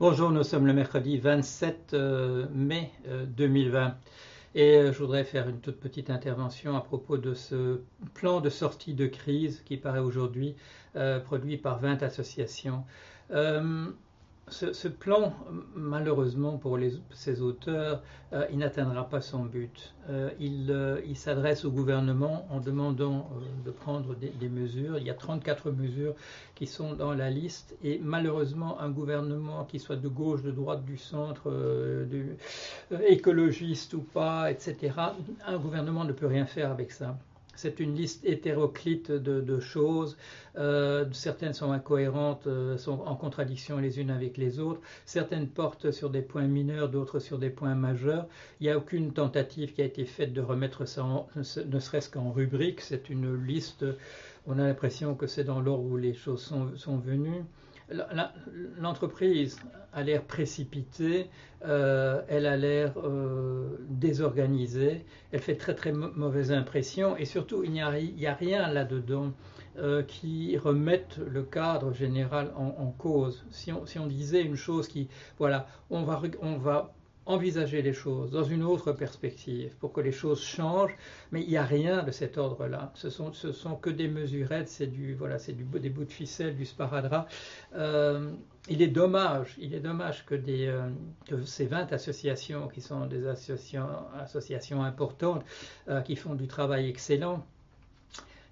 Bonjour, nous sommes le mercredi 27 euh, mai 2020 euh, et euh, je voudrais faire une toute petite intervention à propos de ce plan de sortie de crise qui paraît aujourd'hui produit par 20 associations ce, plan, malheureusement pour les, ses auteurs, euh, il n'atteindra pas son but. Euh, euh, il, s'adresse au gouvernement en demandant de prendre des, mesures. Il y a 34 mesures qui sont dans la liste et malheureusement un gouvernement qui soit de gauche, de droite, du centre, écologiste ou pas, etc., un gouvernement ne peut rien faire avec ça. C'est une liste hétéroclite de, choses. Euh, certaines sont incohérentes, euh, sont en contradiction les unes avec les autres. Certaines portent sur des points mineurs, d'autres sur des points majeurs. Il n'y a aucune tentative qui a été faite de remettre ça, ne serait-ce qu'en rubrique. C'est une liste. On a l'impression que c'est dans l'ordre où les choses sont, sont venues l'entreprise a l'air précipitée, euh, elle a l'air euh, désorganisée, elle fait très très mauvaise impression et surtout il n'y a, rien là-dedans euh, qui remette le cadre général en, cause. Si on, si on, disait une chose qui, voilà, on va, on va envisager les choses dans une autre perspective pour que les choses changent, mais il n'y a rien de cet ordre-là. Ce sont, sont que des mesurettes, c'est du, voilà, c'est des bouts de ficelle, du sparadrap. Euh, il est dommage, il est dommage que, euh, ces 20 associations, qui sont des associations, associations importantes, euh, qui font du travail excellent,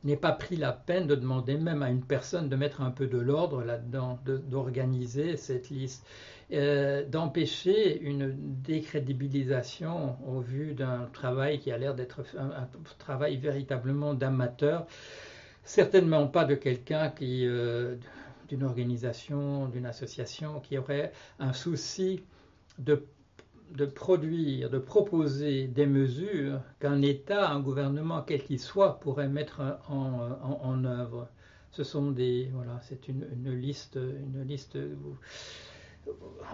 n'aient pas pris la peine de demander même à une personne de mettre un peu de l'ordre là-dedans, d'organiser cette liste. Euh, d'empêcher une décrédibilisation au vu d'un travail qui a l'air d'être un, travail véritablement d'amateur, certainement pas de quelqu'un qui, euh, d'une organisation, d'une association qui aurait un souci de de produire, de proposer des mesures qu'un État, un gouvernement, quel qu'il soit, pourrait mettre en, œuvre. Ce sont des, voilà, c'est une, une, liste, une liste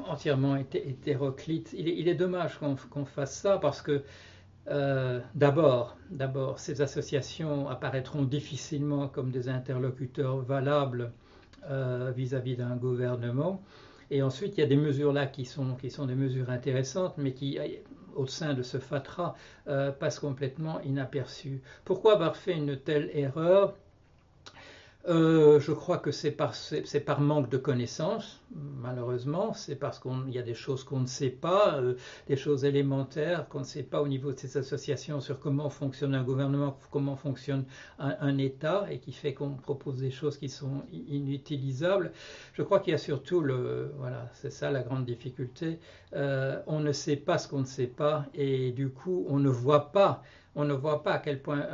entièrement hétéroclite. Il est, dommage qu'on fasse ça parce que euh, d'abord, d'abord, ces associations apparaîtront difficilement comme des interlocuteurs valables euh, vis-à-vis d'un gouvernement. Et ensuite, il y a des mesures là qui sont, des mesures intéressantes, mais qui, au sein de ce fatras, euh, passent complètement inaperçues. Pourquoi avoir fait une telle erreur? Euh, je crois que c'est par, manque de connaissances, malheureusement. C'est parce qu'il y a des choses qu'on ne sait pas, euh, des choses élémentaires qu'on ne sait pas au niveau de ces associations sur comment fonctionne un gouvernement, comment fonctionne un, État, et qui fait qu'on propose des choses qui sont inutilisables. Je crois qu'il y a surtout le, voilà, c'est ça la grande difficulté. Euh, on ne sait pas ce qu'on ne sait pas, et du coup, on ne voit pas on ne voit pas à quel point,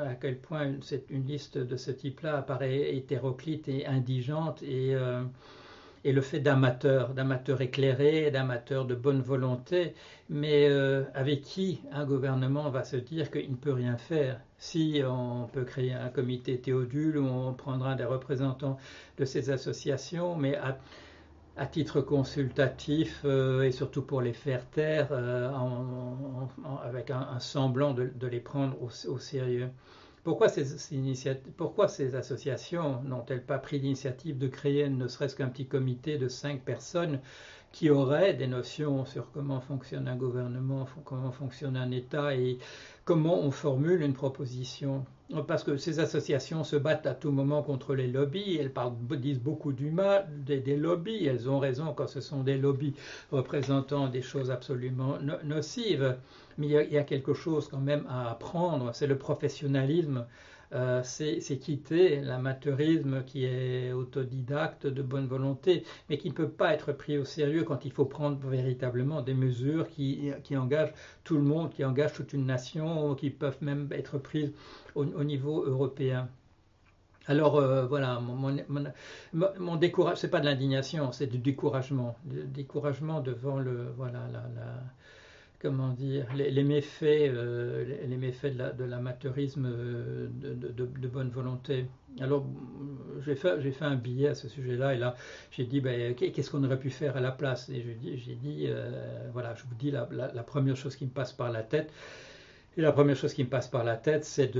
une, liste de ce type-là apparaît hétéroclite et indigente et, euh, le fait d'amateurs, d'amateurs éclairés, d'amateurs de bonne volonté, mais euh, avec qui un gouvernement va se dire qu'il ne peut rien faire? Si on peut créer un comité théodule où on prendra des représentants de ces associations, mais à, titre consultatif euh, et surtout pour les faire taire avec un, semblant de, les prendre au, sérieux. Pourquoi ces, pourquoi ces associations n'ont-elles pas pris l'initiative de créer ne serait-ce qu'un petit comité de cinq personnes qui auraient des notions sur comment fonctionne un gouvernement, comment fonctionne un État et comment on formule une proposition? Parce que ces associations se battent à tout moment contre les lobbies, elles disent beaucoup du mal des, lobbies, elles ont raison quand ce sont des lobbies représentant des choses absolument nocives, mais il y, a, quelque chose quand même à apprendre, c'est le professionnalisme. Euh, c'est quitter l'amateurisme qui est autodidacte, de bonne volonté, mais qui ne peut pas être pris au sérieux quand il faut prendre véritablement des mesures qui, engagent tout le monde, qui engagent toute une nation, qui peuvent même être prises niveau européen. Alors euh, voilà, mon, mon, découragement, c'est pas de l'indignation, c'est du découragement, du découragement devant le voilà la comment dire, les, méfaits, euh, les, méfaits de l'amateurisme euh, de, bonne volonté. Alors, j'ai fait, fait, un billet à ce sujet-là, et là, j'ai dit, ben, qu'est-ce qu'on aurait pu faire à la place? Et j'ai dit, voilà, je vous dis la, première chose qui me passe par la tête. Et la première chose qui me passe par la tête, c'est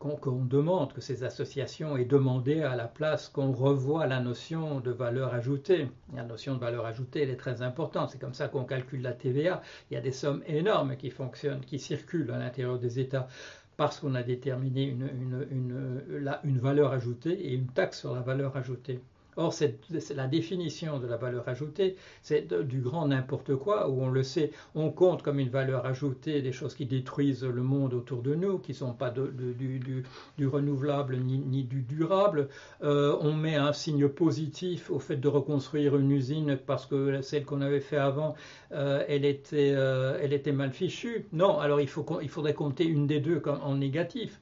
qu'on, demande, que ces associations aient demandé à la place qu'on revoie la notion de valeur ajoutée. La notion de valeur ajoutée, elle est très importante. C'est comme ça qu'on calcule la TVA. Il y a des sommes énormes qui fonctionnent, qui circulent à l'intérieur des États parce qu'on a déterminé une valeur ajoutée et une taxe sur la valeur ajoutée. Or, c'est la définition de la valeur ajoutée, c'est du grand n'importe quoi, où on le sait, on compte comme une valeur ajoutée des choses qui détruisent le monde autour de nous, qui ne sont pas du, renouvelable ni, du durable. Euh, on met un signe positif au fait de reconstruire une usine parce que celle qu'on avait fait avant, euh, elle, était, euh, elle était mal fichue. Non, alors il, il faudrait compter une des deux en négatif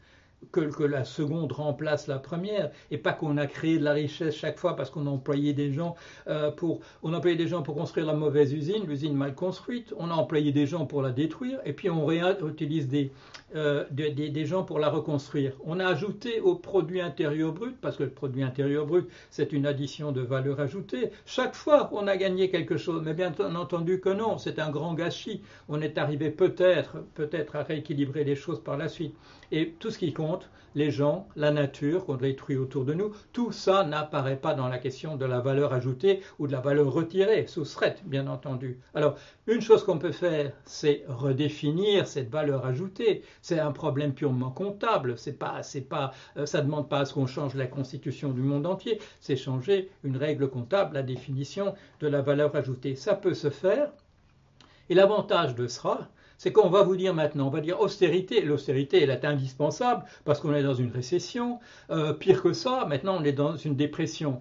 que, la seconde remplace la première et pas qu'on a créé de la richesse chaque fois parce qu'on a employé des gens euh, pour on a employé des gens pour construire la mauvaise usine, l'usine mal construite, on a employé des gens pour la détruire et puis on réutilise des, euh, des, des, gens pour la reconstruire. On a ajouté au produit intérieur brut parce que le produit intérieur brut c'est une addition de valeur ajoutée. Chaque fois on a gagné quelque chose, mais bien entendu que non, c'est un grand gâchis. On est arrivé peut-être peut-être à rééquilibrer les choses par la suite et tout ce qui compte les gens, la nature qu'on détruit autour de nous, tout ça n'apparaît pas dans la question de la valeur ajoutée ou de la valeur retirée, soustraite, bien entendu. Alors, une chose qu'on peut faire, c'est redéfinir cette valeur ajoutée. C'est un problème purement comptable. C'est pas, c'est pas, euh, ça demande pas à ce qu'on change la constitution du monde entier. C'est changer une règle comptable, la définition de la valeur ajoutée. Ça peut se faire. Et l'avantage de cela, c'est qu'on va vous dire maintenant, on va dire austérité. L'austérité, elle est indispensable parce qu'on est dans une récession. Euh, pire que ça, maintenant, on est dans une dépression.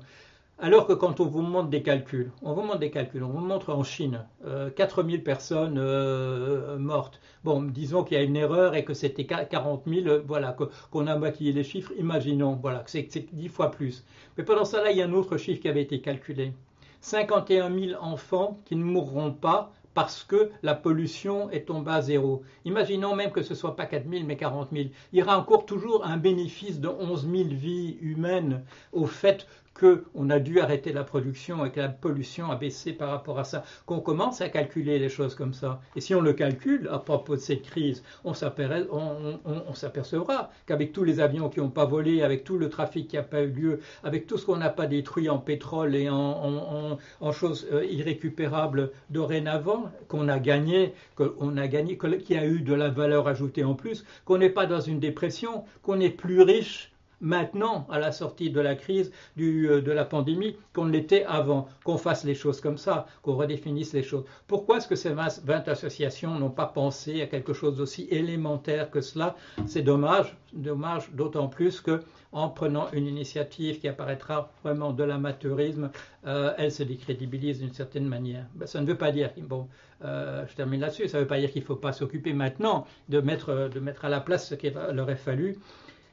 Alors que quand on vous montre des calculs, on vous montre des calculs, on vous montre en Chine euh, 4000 personnes euh, mortes. Bon, disons qu'il y a une erreur et que c'était 40 000, voilà, qu'on a maquillé les chiffres, imaginons, voilà, que c'est 10 fois plus. Mais pendant ça, là, il y a un autre chiffre qui avait été calculé. 51 000 enfants qui ne mourront pas parce que la pollution est tombée à zéro. Imaginons même que ce ne soit pas 4 000 mais 40 000. Il y aura encore toujours un bénéfice de 11 000 vies humaines au fait qu'on a dû arrêter la production et que la pollution a baissé par rapport à ça, qu'on commence à calculer les choses comme ça. Et si on le calcule à propos de cette crise, on s'apercevra qu'avec tous les avions qui n'ont pas volé, avec tout le trafic qui n'a pas eu lieu, avec tout ce qu'on n'a pas détruit en pétrole et en, choses euh, irrécupérables dorénavant, qu'on a gagné, qu'on a gagné, qu'il y a eu de la valeur ajoutée en plus, qu'on n'est pas dans une dépression, qu'on est plus riche maintenant, à la sortie de la crise, euh, de la pandémie, qu'on l'était avant, qu'on fasse les choses comme ça, qu'on redéfinisse les choses. Pourquoi est-ce que ces 20 associations n'ont pas pensé à quelque chose d'aussi élémentaire que cela? C'est dommage, dommage d'autant plus que en prenant une initiative qui apparaîtra vraiment de l'amateurisme, euh, elle se décrédibilise d'une certaine manière. Ça ne veut pas dire, bon, euh, je termine là-dessus, ça ne veut pas dire qu'il ne faut pas s'occuper maintenant de mettre, de mettre à la place ce qu'il aurait fallu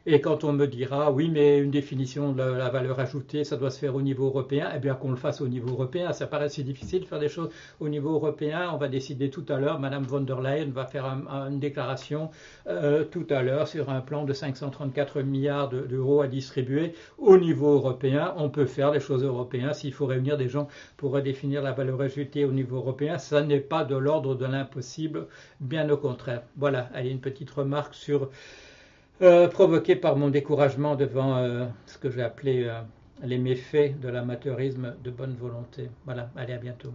et quand on me dira, oui, mais une définition de la, valeur ajoutée, ça doit se faire au niveau européen, eh bien qu'on le fasse au niveau européen. Ça paraît si difficile de faire des choses au niveau européen. On va décider tout à l'heure, Madame von der Leyen va faire une déclaration euh, tout à l'heure sur un plan de 534 milliards d'euros à distribuer au niveau européen. On peut faire des choses européennes. S'il faut réunir des gens pour redéfinir la valeur ajoutée au niveau européen, ça n'est pas de l'ordre de l'impossible, bien au contraire. Voilà, allez, une petite remarque sur euh, provoqué par mon découragement devant euh, ce que j'ai appelé euh, les méfaits de l'amateurisme de bonne volonté. Voilà, allez à bientôt.